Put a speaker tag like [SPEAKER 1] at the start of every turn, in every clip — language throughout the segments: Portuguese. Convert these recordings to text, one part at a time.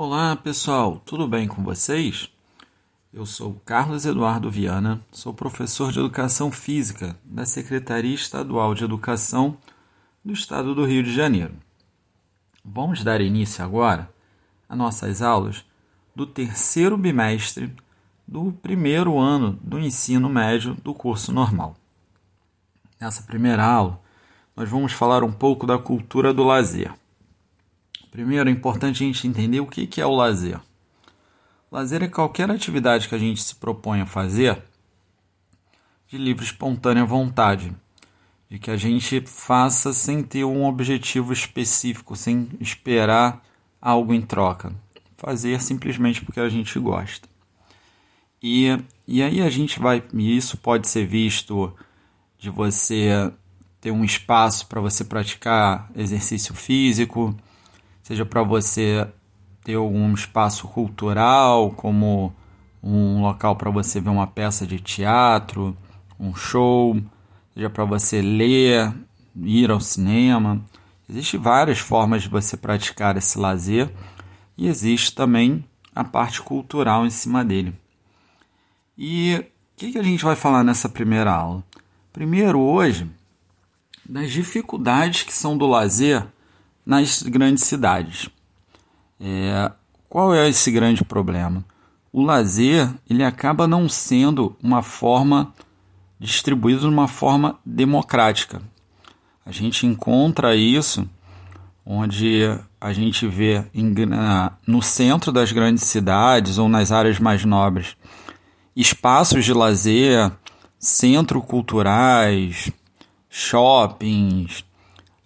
[SPEAKER 1] Olá pessoal, tudo bem com vocês? Eu sou Carlos Eduardo Viana, sou professor de Educação Física da Secretaria Estadual de Educação do Estado do Rio de Janeiro. Vamos dar início agora a nossas aulas do terceiro bimestre do primeiro ano do ensino médio do curso normal. Nessa primeira aula, nós vamos falar um pouco da cultura do lazer. Primeiro, é importante a gente entender o que é o lazer. Lazer é qualquer atividade que a gente se propõe a fazer de livre espontânea vontade, de que a gente faça sem ter um objetivo específico, sem esperar algo em troca. Fazer simplesmente porque a gente gosta. E, e aí a gente vai. E isso pode ser visto de você ter um espaço para você praticar exercício físico seja para você ter algum espaço cultural, como um local para você ver uma peça de teatro, um show, seja para você ler, ir ao cinema. Existem várias formas de você praticar esse lazer e existe também a parte cultural em cima dele. E o que, que a gente vai falar nessa primeira aula? Primeiro, hoje, das dificuldades que são do lazer nas grandes cidades. É, qual é esse grande problema? O lazer ele acaba não sendo uma forma distribuído de uma forma democrática. A gente encontra isso onde a gente vê em, no centro das grandes cidades ou nas áreas mais nobres espaços de lazer, centros culturais, shoppings,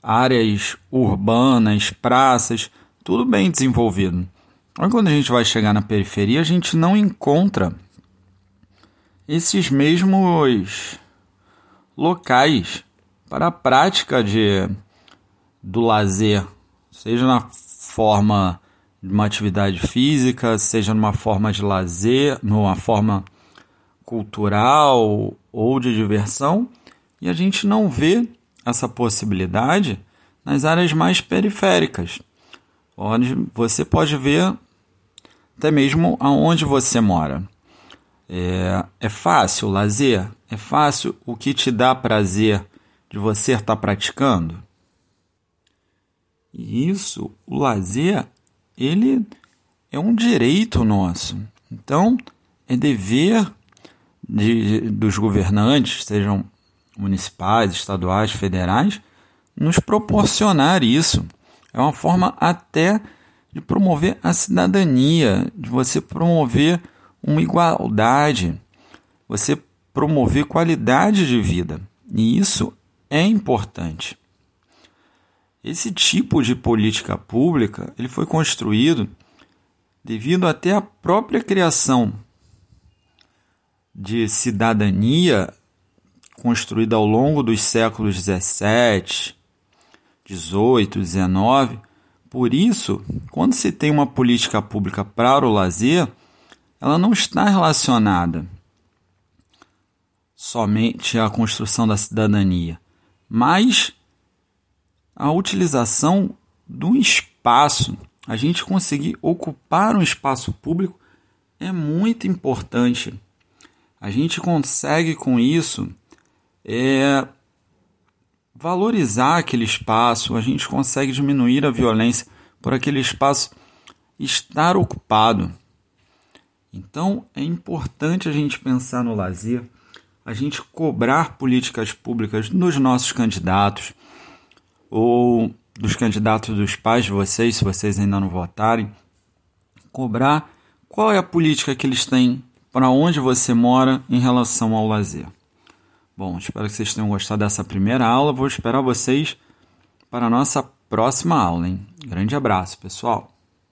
[SPEAKER 1] áreas urbanas, praças, tudo bem desenvolvido. Mas quando a gente vai chegar na periferia, a gente não encontra esses mesmos locais para a prática de, do lazer, seja na forma de uma atividade física, seja numa forma de lazer, numa forma cultural ou de diversão, e a gente não vê essa possibilidade nas áreas mais periféricas, onde você pode ver até mesmo aonde você mora. É, é fácil o lazer? É fácil o que te dá prazer de você estar praticando? E isso, o lazer, ele é um direito nosso. Então, é dever de, dos governantes, sejam municipais, estaduais, federais, nos proporcionar isso. É uma forma até de promover a cidadania, de você promover uma igualdade, você promover qualidade de vida. E isso é importante. Esse tipo de política pública ele foi construído devido até à própria criação de cidadania construída ao longo dos séculos 17, 18, 19. Por isso, quando se tem uma política pública para o lazer, ela não está relacionada somente à construção da cidadania, mas à utilização do espaço. A gente conseguir ocupar um espaço público é muito importante. A gente consegue com isso é valorizar aquele espaço, a gente consegue diminuir a violência por aquele espaço estar ocupado. Então é importante a gente pensar no lazer, a gente cobrar políticas públicas dos nossos candidatos ou dos candidatos dos pais de vocês, se vocês ainda não votarem, cobrar qual é a política que eles têm para onde você mora em relação ao lazer. Bom, espero que vocês tenham gostado dessa primeira aula. Vou esperar vocês para a nossa próxima aula, hein? Grande abraço, pessoal!